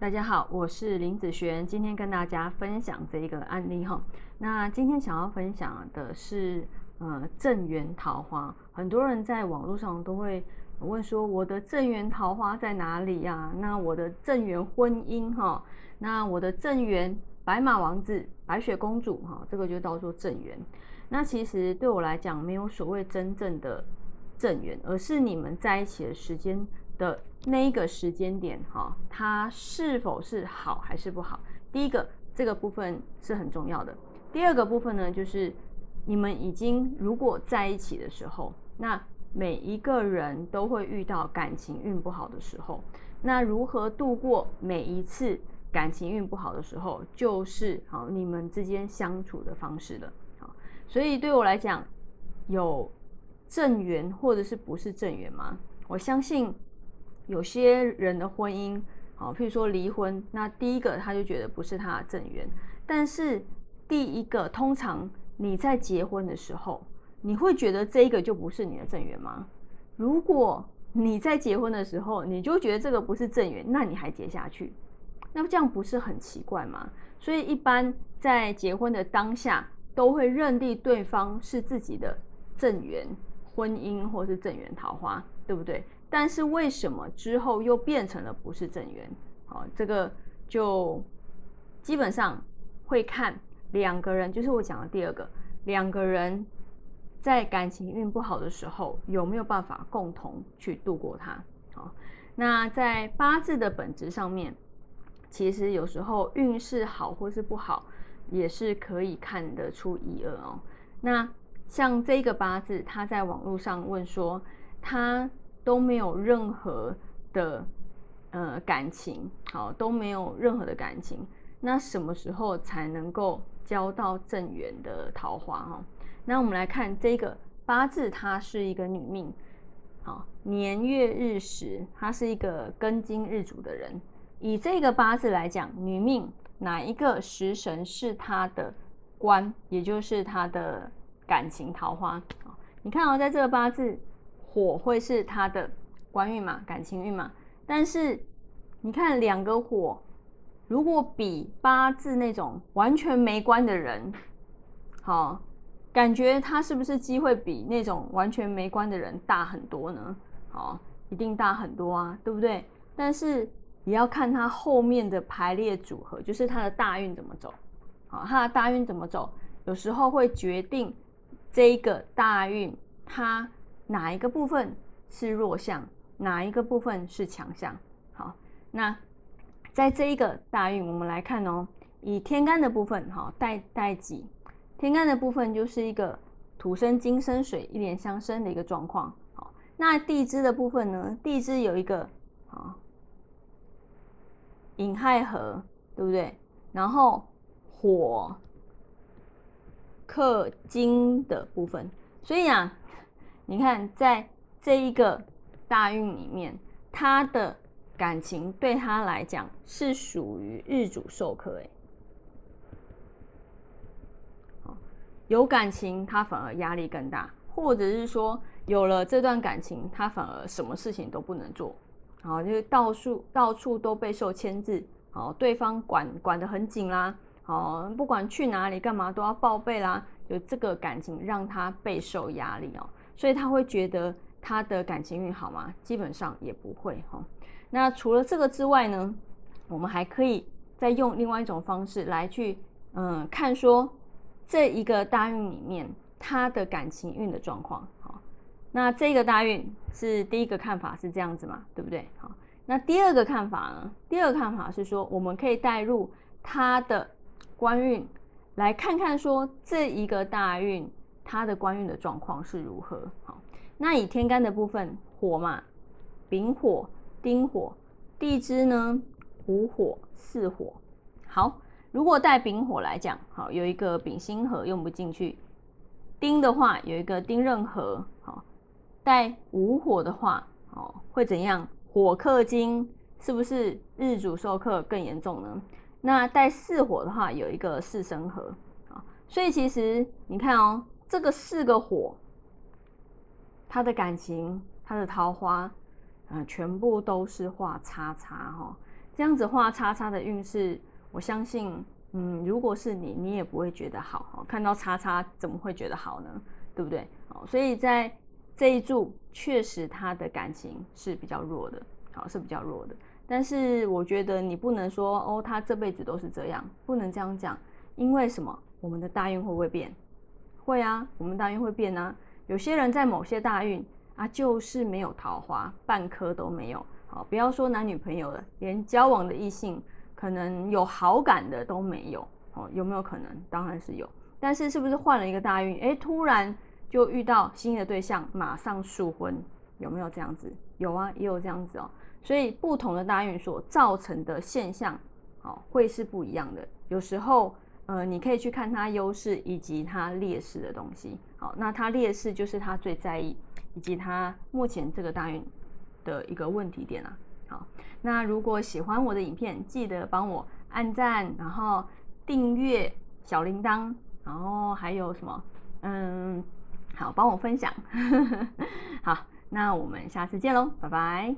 大家好，我是林子璇，今天跟大家分享这一个案例哈。那今天想要分享的是，呃，正缘桃花。很多人在网络上都会问说，我的正缘桃花在哪里呀？那我的正缘婚姻哈？那我的正缘白马王子、白雪公主哈？这个就叫做正缘。那其实对我来讲，没有所谓真正的正缘，而是你们在一起的时间的。那一个时间点，哈，它是否是好还是不好？第一个，这个部分是很重要的。第二个部分呢，就是你们已经如果在一起的时候，那每一个人都会遇到感情运不好的时候。那如何度过每一次感情运不好的时候，就是好你们之间相处的方式了。好，所以对我来讲，有正缘或者是不是正缘吗？我相信。有些人的婚姻，好，譬如说离婚，那第一个他就觉得不是他的正缘。但是第一个，通常你在结婚的时候，你会觉得这一个就不是你的正缘吗？如果你在结婚的时候，你就觉得这个不是正缘，那你还结下去，那这样不是很奇怪吗？所以一般在结婚的当下，都会认定对方是自己的正缘婚姻，或是正缘桃花，对不对？但是为什么之后又变成了不是正缘？好，这个就基本上会看两个人，就是我讲的第二个，两个人在感情运不好的时候有没有办法共同去度过它？好，那在八字的本质上面，其实有时候运势好或是不好，也是可以看得出一二哦。那像这个八字，他在网络上问说他。都没有任何的呃感情，好都没有任何的感情，那什么时候才能够交到正缘的桃花哈？那我们来看这个八字，它是一个女命，好年月日时，她是一个庚金日主的人。以这个八字来讲，女命哪一个食神是她的官，也就是她的感情桃花？你看哦，在这个八字。火会是他的官运嘛，感情运嘛。但是你看两个火，如果比八字那种完全没关的人，好，感觉他是不是机会比那种完全没关的人大很多呢？好，一定大很多啊，对不对？但是也要看他后面的排列组合，就是他的大运怎么走。好，他的大运怎么走，有时候会决定这一个大运他。哪一个部分是弱项，哪一个部分是强项？好，那在这一个大运，我们来看哦，以天干的部分，哈，带带己，天干的部分就是一个土生金生水，一连相生的一个状况。好，那地支的部分呢？地支有一个啊寅亥合，对不对？然后火克金的部分，所以啊。你看，在这一个大运里面，他的感情对他来讲是属于日主受克哎，有感情他反而压力更大，或者是说有了这段感情，他反而什么事情都不能做，好，就是到处到处都被受牵制，好，对方管管得很紧啦，好，不管去哪里干嘛都要报备啦，就这个感情让他备受压力哦。所以他会觉得他的感情运好吗？基本上也不会哈。那除了这个之外呢，我们还可以再用另外一种方式来去嗯看说这一个大运里面他的感情运的状况。好，那这个大运是第一个看法是这样子嘛，对不对？好，那第二个看法呢？第二个看法是说，我们可以带入他的官运来看看说这一个大运。它的官运的状况是如何？好，那以天干的部分，火嘛，丙火、丁火，地支呢，午火、巳火。好，如果带丙火来讲，好，有一个丙辛合用不进去；丁的话，有一个丁壬合。好，带午火的话，哦，会怎样？火克金，是不是日主受克更严重呢？那带巳火的话，有一个巳申合。啊，所以其实你看哦。这个四个火，他的感情，他的桃花，嗯，全部都是画叉叉哈。这样子画叉叉的运势，我相信，嗯，如果是你，你也不会觉得好。看到叉叉怎么会觉得好呢？对不对？好，所以在这一柱确实他的感情是比较弱的，好是比较弱的。但是我觉得你不能说哦，他这辈子都是这样，不能这样讲，因为什么？我们的大运会不会变？会啊，我们大运会变啊。有些人在某些大运啊，就是没有桃花，半颗都没有。好，不要说男女朋友了，连交往的异性可能有好感的都没有。哦，有没有可能？当然是有。但是是不是换了一个大运？哎，突然就遇到新的对象，马上束婚，有没有这样子？有啊，也有这样子哦。所以不同的大运所造成的现象，好，会是不一样的。有时候，呃，你可以去看它优势以及它劣势的东西。好，那它劣势就是他最在意，以及他目前这个大运。的一个问题点啊，好，那如果喜欢我的影片，记得帮我按赞，然后订阅小铃铛，然后还有什么？嗯，好，帮我分享。好，那我们下次见喽，拜拜。